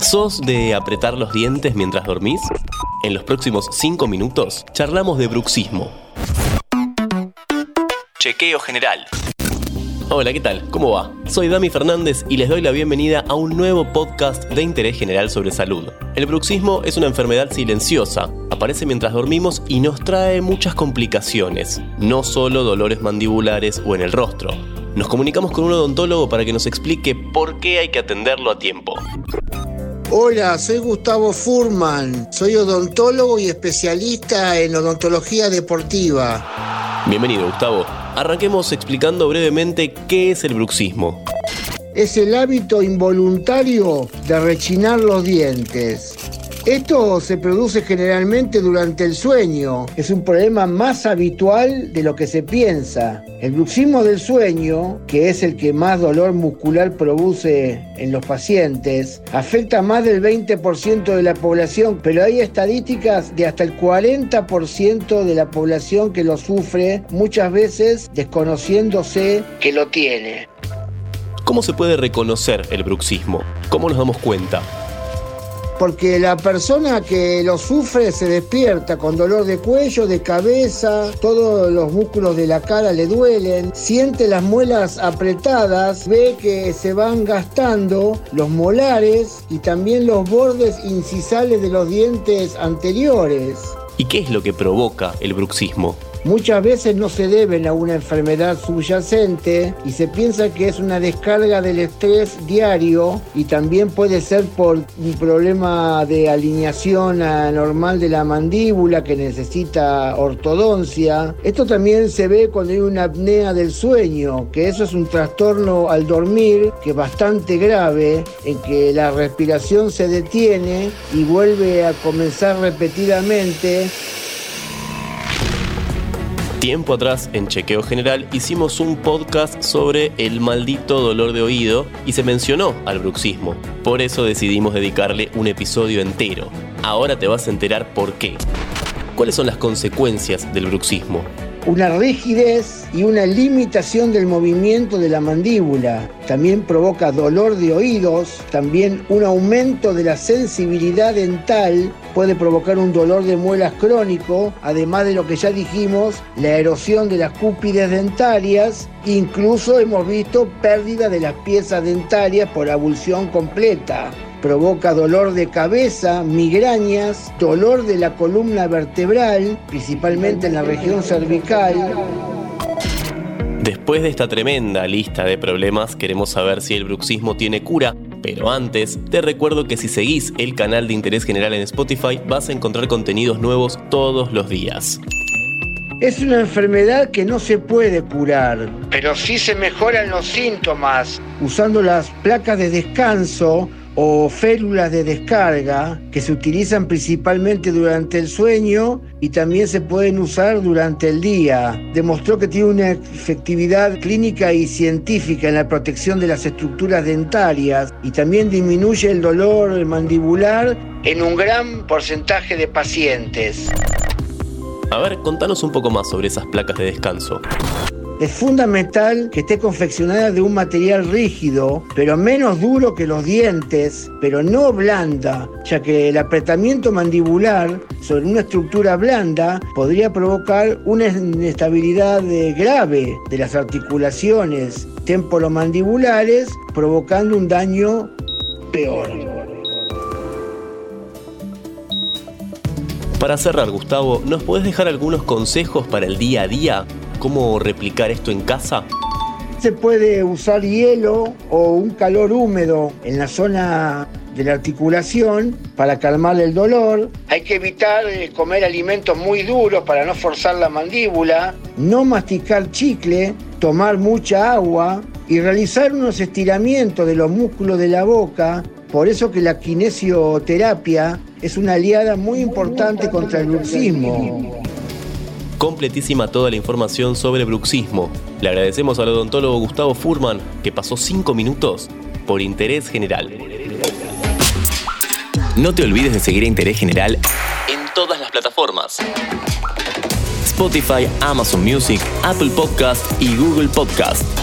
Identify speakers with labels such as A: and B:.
A: ¿Sos de apretar los dientes mientras dormís? En los próximos 5 minutos charlamos de bruxismo. Chequeo general. Hola, ¿qué tal? ¿Cómo va? Soy Dami Fernández y les doy la bienvenida a un nuevo podcast de interés general sobre salud. El bruxismo es una enfermedad silenciosa, aparece mientras dormimos y nos trae muchas complicaciones, no solo dolores mandibulares o en el rostro. Nos comunicamos con un odontólogo para que nos explique por qué hay que atenderlo a tiempo.
B: Hola, soy Gustavo Furman, soy odontólogo y especialista en odontología deportiva.
A: Bienvenido, Gustavo. Arranquemos explicando brevemente qué es el bruxismo.
B: Es el hábito involuntario de rechinar los dientes. Esto se produce generalmente durante el sueño. Es un problema más habitual de lo que se piensa. El bruxismo del sueño, que es el que más dolor muscular produce en los pacientes, afecta a más del 20% de la población, pero hay estadísticas de hasta el 40% de la población que lo sufre, muchas veces desconociéndose que lo tiene.
A: ¿Cómo se puede reconocer el bruxismo? ¿Cómo nos damos cuenta?
B: Porque la persona que lo sufre se despierta con dolor de cuello, de cabeza, todos los músculos de la cara le duelen, siente las muelas apretadas, ve que se van gastando los molares y también los bordes incisales de los dientes anteriores.
A: ¿Y qué es lo que provoca el bruxismo?
B: Muchas veces no se deben a una enfermedad subyacente y se piensa que es una descarga del estrés diario y también puede ser por un problema de alineación anormal de la mandíbula que necesita ortodoncia. Esto también se ve cuando hay una apnea del sueño, que eso es un trastorno al dormir que es bastante grave, en que la respiración se detiene y vuelve a comenzar repetidamente
A: Tiempo atrás, en Chequeo General, hicimos un podcast sobre el maldito dolor de oído y se mencionó al bruxismo. Por eso decidimos dedicarle un episodio entero. Ahora te vas a enterar por qué. ¿Cuáles son las consecuencias del bruxismo?
B: Una rigidez y una limitación del movimiento de la mandíbula. También provoca dolor de oídos, también un aumento de la sensibilidad dental, puede provocar un dolor de muelas crónico, además de lo que ya dijimos, la erosión de las cúpides dentarias, incluso hemos visto pérdida de las piezas dentarias por abulsión completa provoca dolor de cabeza, migrañas, dolor de la columna vertebral, principalmente en la región cervical.
A: Después de esta tremenda lista de problemas, queremos saber si el bruxismo tiene cura. Pero antes, te recuerdo que si seguís el canal de Interés General en Spotify, vas a encontrar contenidos nuevos todos los días.
B: Es una enfermedad que no se puede curar, pero sí se mejoran los síntomas usando las placas de descanso o férulas de descarga que se utilizan principalmente durante el sueño y también se pueden usar durante el día. Demostró que tiene una efectividad clínica y científica en la protección de las estructuras dentarias y también disminuye el dolor mandibular en un gran porcentaje de pacientes.
A: A ver, contanos un poco más sobre esas placas de descanso.
B: Es fundamental que esté confeccionada de un material rígido, pero menos duro que los dientes, pero no blanda, ya que el apretamiento mandibular sobre una estructura blanda podría provocar una inestabilidad grave de las articulaciones temporomandibulares, provocando un daño peor.
A: Para cerrar, Gustavo, ¿nos puedes dejar algunos consejos para el día a día ¿Cómo replicar esto en casa?
B: Se puede usar hielo o un calor húmedo en la zona de la articulación para calmar el dolor. Hay que evitar eh, comer alimentos muy duros para no forzar la mandíbula, no masticar chicle, tomar mucha agua y realizar unos estiramientos de los músculos de la boca. Por eso que la kinesioterapia es una aliada muy importante contra el bruxismo
A: completísima toda la información sobre bruxismo. Le agradecemos al odontólogo Gustavo Furman, que pasó 5 minutos por interés general. No te olvides de seguir a Interés General en todas las plataformas. Spotify, Amazon Music, Apple Podcast y Google Podcast.